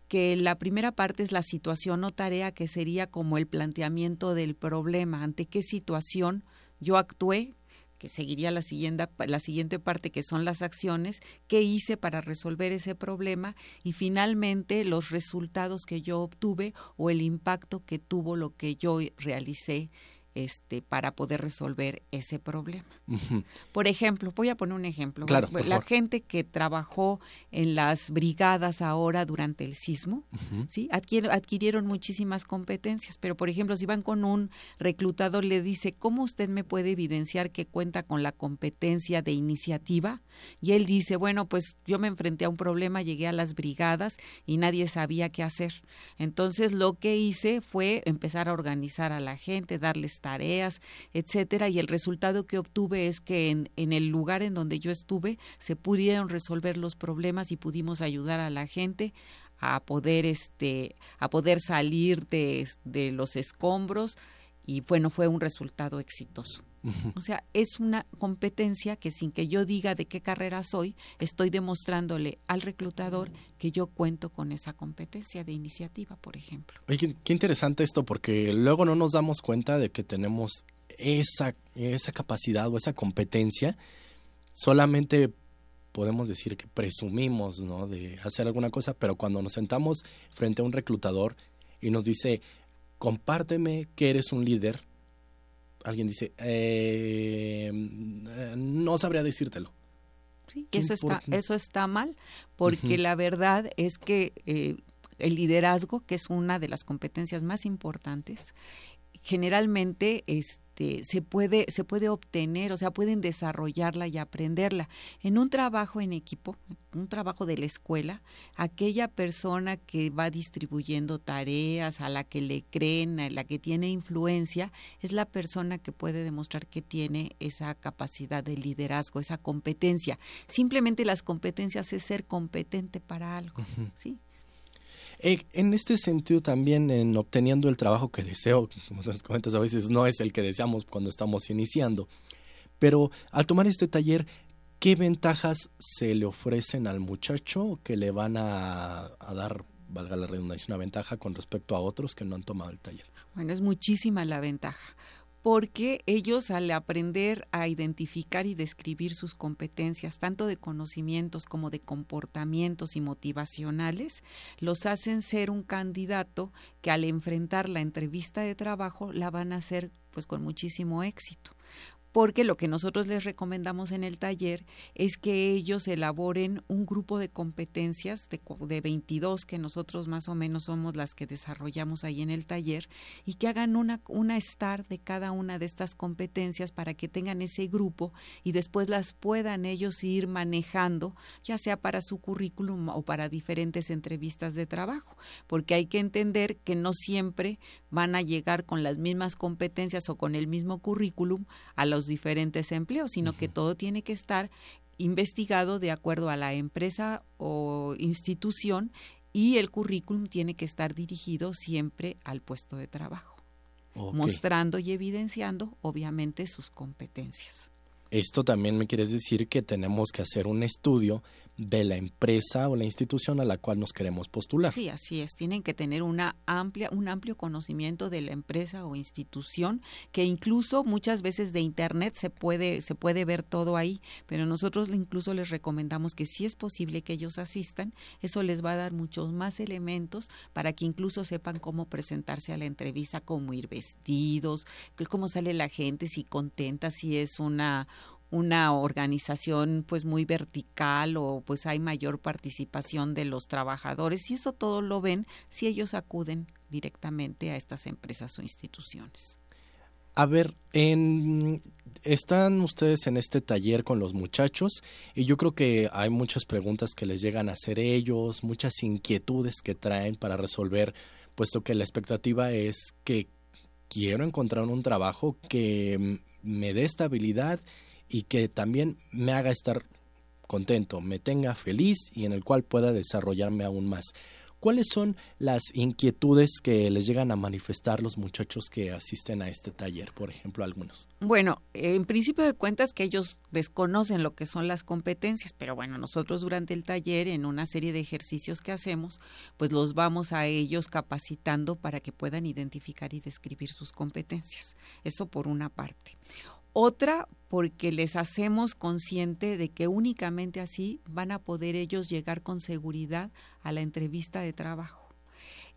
que la primera parte es la situación o tarea, que sería como el planteamiento del problema, ante qué situación yo actué, que seguiría la siguiente, la siguiente parte, que son las acciones, qué hice para resolver ese problema y finalmente los resultados que yo obtuve o el impacto que tuvo lo que yo realicé este, para poder resolver ese problema. Por ejemplo, voy a poner un ejemplo. la gente que trabajó en las brigadas ahora durante el sismo, ¿sí? adquirieron muchísimas competencias, pero por ejemplo, si van con un reclutador, le dice, ¿cómo usted me puede evidenciar que cuenta con la competencia de iniciativa? Y él dice, bueno, pues yo me enfrenté a un problema, llegué a las brigadas y nadie sabía qué hacer. Entonces, lo que hice fue empezar a organizar a la gente, darles tareas, etcétera, y el resultado que obtuve es que en, en el lugar en donde yo estuve se pudieron resolver los problemas y pudimos ayudar a la gente a poder este a poder salir de, de los escombros y bueno fue un resultado exitoso O sea, es una competencia que sin que yo diga de qué carrera soy, estoy demostrándole al reclutador que yo cuento con esa competencia de iniciativa, por ejemplo. Oye, qué interesante esto, porque luego no nos damos cuenta de que tenemos esa, esa capacidad o esa competencia. Solamente podemos decir que presumimos ¿no? de hacer alguna cosa, pero cuando nos sentamos frente a un reclutador y nos dice, compárteme que eres un líder, alguien dice, eh, no sabría decírtelo. Sí, eso está, eso está mal, porque la verdad es que eh, el liderazgo, que es una de las competencias más importantes, generalmente este este, se puede se puede obtener, o sea, pueden desarrollarla y aprenderla. En un trabajo en equipo, un trabajo de la escuela, aquella persona que va distribuyendo tareas, a la que le creen, a la que tiene influencia, es la persona que puede demostrar que tiene esa capacidad de liderazgo, esa competencia. Simplemente las competencias es ser competente para algo, ¿sí? En este sentido también en obteniendo el trabajo que deseo, [LAUGHS] como nos comentas a veces no es el que deseamos cuando estamos iniciando, pero al tomar este taller, ¿qué ventajas se le ofrecen al muchacho que le van a, a dar valga la redundancia, una ventaja con respecto a otros que no han tomado el taller? Bueno, es muchísima la ventaja porque ellos al aprender a identificar y describir sus competencias, tanto de conocimientos como de comportamientos y motivacionales, los hacen ser un candidato que al enfrentar la entrevista de trabajo la van a hacer pues con muchísimo éxito porque lo que nosotros les recomendamos en el taller es que ellos elaboren un grupo de competencias de, de 22 que nosotros más o menos somos las que desarrollamos ahí en el taller y que hagan una, una STAR de cada una de estas competencias para que tengan ese grupo y después las puedan ellos ir manejando, ya sea para su currículum o para diferentes entrevistas de trabajo, porque hay que entender que no siempre van a llegar con las mismas competencias o con el mismo currículum a los diferentes empleos, sino que todo tiene que estar investigado de acuerdo a la empresa o institución y el currículum tiene que estar dirigido siempre al puesto de trabajo, mostrando y evidenciando obviamente sus competencias. Esto también me quiere decir que tenemos que hacer un estudio de la empresa o la institución a la cual nos queremos postular. Sí, así es. Tienen que tener una amplia, un amplio conocimiento de la empresa o institución, que incluso muchas veces de internet se puede, se puede ver todo ahí, pero nosotros incluso les recomendamos que si es posible que ellos asistan, eso les va a dar muchos más elementos para que incluso sepan cómo presentarse a la entrevista, cómo ir vestidos, cómo sale la gente, si contenta, si es una una organización pues muy vertical o pues hay mayor participación de los trabajadores y eso todo lo ven si ellos acuden directamente a estas empresas o instituciones. A ver, en, están ustedes en este taller con los muchachos y yo creo que hay muchas preguntas que les llegan a hacer ellos, muchas inquietudes que traen para resolver, puesto que la expectativa es que quiero encontrar un trabajo que me dé estabilidad y que también me haga estar contento, me tenga feliz y en el cual pueda desarrollarme aún más. ¿Cuáles son las inquietudes que les llegan a manifestar los muchachos que asisten a este taller, por ejemplo, algunos? Bueno, en principio de cuentas que ellos desconocen lo que son las competencias, pero bueno, nosotros durante el taller, en una serie de ejercicios que hacemos, pues los vamos a ellos capacitando para que puedan identificar y describir sus competencias. Eso por una parte. Otra, porque les hacemos consciente de que únicamente así van a poder ellos llegar con seguridad a la entrevista de trabajo.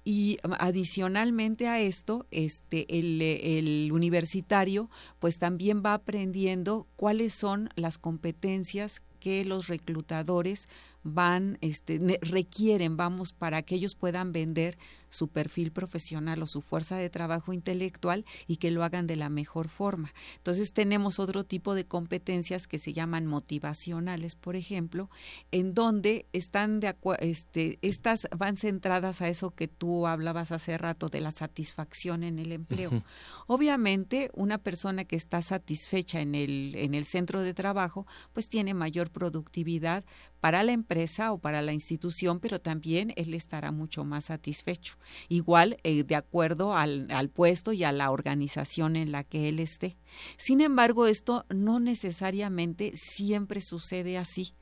Y adicionalmente a esto, este, el, el, universitario pues también va aprendiendo cuáles son las competencias que los reclutadores van, este, requieren, vamos, para que ellos puedan vender su perfil profesional o su fuerza de trabajo intelectual y que lo hagan de la mejor forma. Entonces tenemos otro tipo de competencias que se llaman motivacionales, por ejemplo, en donde están de este, estas van centradas a eso que tú hablabas hace rato de la satisfacción en el empleo. Obviamente, una persona que está satisfecha en el, en el centro de trabajo, pues tiene mayor productividad para la empresa o para la institución, pero también él estará mucho más satisfecho. Igual, eh, de acuerdo al, al puesto y a la organización en la que él esté. Sin embargo, esto no necesariamente siempre sucede así.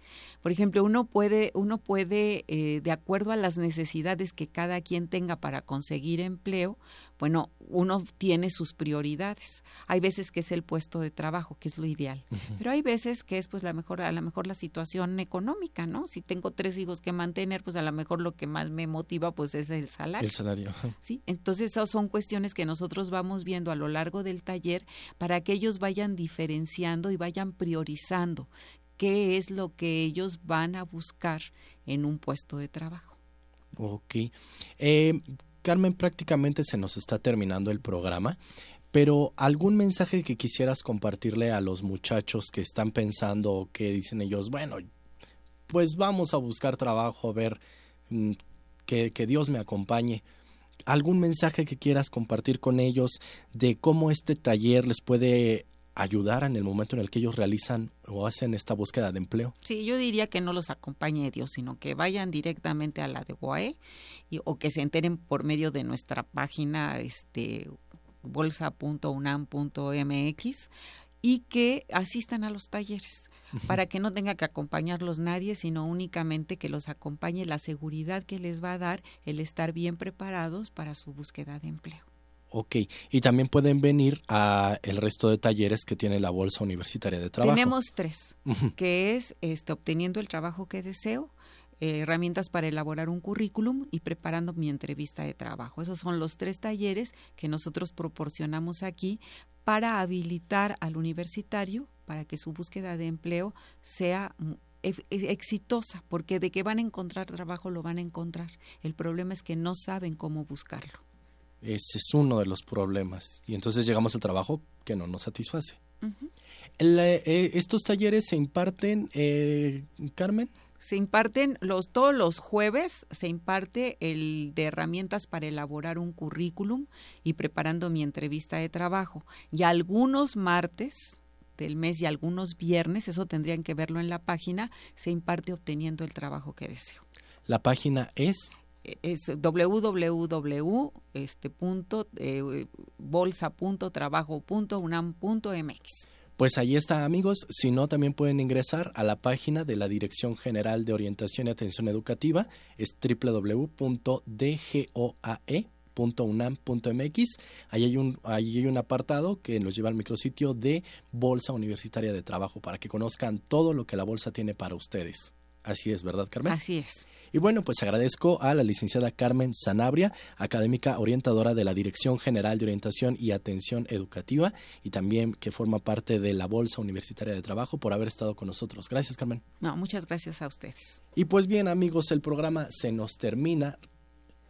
Por ejemplo, uno puede, uno puede eh, de acuerdo a las necesidades que cada quien tenga para conseguir empleo, bueno, uno tiene sus prioridades. Hay veces que es el puesto de trabajo, que es lo ideal, pero hay veces que es pues la mejor, a lo mejor la situación económica, ¿no? Si tengo tres hijos que mantener, pues a lo mejor lo que más me motiva pues es el salario. El salario. Sí, entonces esas son cuestiones que nosotros vamos viendo a lo largo del taller para que ellos vayan diferenciando y vayan priorizando qué es lo que ellos van a buscar en un puesto de trabajo. Ok. Eh, Carmen, prácticamente se nos está terminando el programa, pero ¿algún mensaje que quisieras compartirle a los muchachos que están pensando o que dicen ellos, bueno, pues vamos a buscar trabajo, a ver mm, que, Dios me acompañe? ¿Algún mensaje que quieras compartir con ellos de cómo este taller les puede ayudar en el momento en el que ellos realizan o hacen esta búsqueda de empleo? Sí, yo diría que no los acompañe Dios, sino que vayan directamente a la de UAE y, o que se enteren por medio de nuestra página este bolsa.unam.mx y que asistan a los talleres para que no tenga que acompañarlos nadie, sino únicamente que los acompañe la seguridad que les va a dar el estar bien preparados para su búsqueda de empleo. Ok, y también pueden venir a el resto de talleres que tiene la Bolsa Universitaria de Trabajo. Tenemos tres, que es este, obteniendo el trabajo que deseo, eh, herramientas para elaborar un currículum y preparando mi entrevista de trabajo. Esos son los tres talleres que nosotros proporcionamos aquí para habilitar al universitario para que su búsqueda de empleo sea exitosa, porque de que van a encontrar trabajo lo van a encontrar. El problema es que no saben cómo buscarlo. Ese es uno de los problemas. Y entonces llegamos al trabajo que no nos satisface. eh, ¿Estos talleres se imparten, eh, Carmen? Se imparten los, todos los jueves, se imparte el de herramientas para elaborar un currículum y preparando mi entrevista de trabajo. Y algunos martes del mes y algunos viernes, eso tendrían que verlo en la página, se imparte obteniendo el trabajo que deseo. La página es es www Pues ahí está amigos, si no también pueden ingresar a la página de la Dirección General de Orientación y Atención Educativa, es www.dgoae.unam.mx. Ahí hay un ahí hay un apartado que nos lleva al micrositio de Bolsa Universitaria de Trabajo para que conozcan todo lo que la bolsa tiene para ustedes. Así es, ¿verdad, Carmen? Así es. Y bueno, pues agradezco a la licenciada Carmen Sanabria, académica orientadora de la Dirección General de Orientación y Atención Educativa y también que forma parte de la Bolsa Universitaria de Trabajo por haber estado con nosotros. Gracias, Carmen. No, muchas gracias a ustedes. Y pues bien, amigos, el programa se nos termina.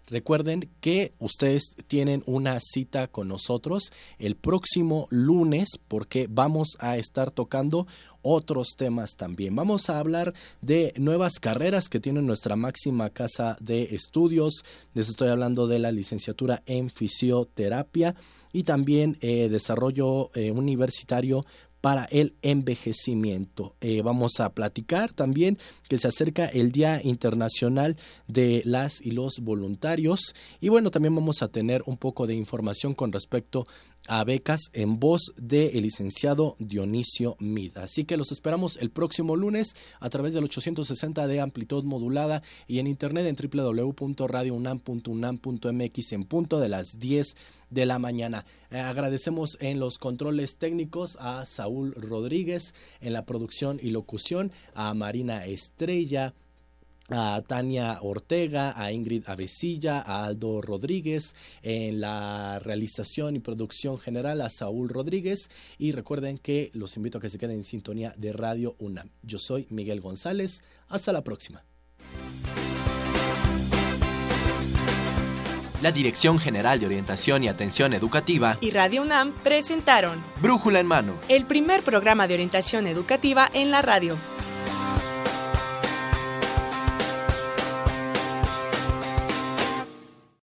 Recuerden que ustedes tienen una cita con nosotros el próximo lunes porque vamos a estar tocando otros temas también. Vamos a hablar de nuevas carreras que tiene nuestra máxima casa de estudios. Les estoy hablando de la licenciatura en fisioterapia y también eh, desarrollo eh, universitario para el envejecimiento. Eh, vamos a platicar también que se acerca el Día Internacional de las y los Voluntarios y bueno, también vamos a tener un poco de información con respecto a becas en voz del licenciado Dionisio Mid. Así que los esperamos el próximo lunes a través del 860 de amplitud modulada y en internet en www.radiounam.unam.mx en punto de las 10 de la mañana. Eh, agradecemos en los controles técnicos a Saúl Rodríguez, en la producción y locución a Marina Estrella, a Tania Ortega, a Ingrid Avesilla, a Aldo Rodríguez, en la realización y producción general a Saúl Rodríguez y recuerden que los invito a que se queden en sintonía de Radio UNAM. Yo soy Miguel González, hasta la próxima. La Dirección General de Orientación y Atención Educativa y Radio UNAM presentaron Brújula en Mano, el primer programa de orientación educativa en la radio.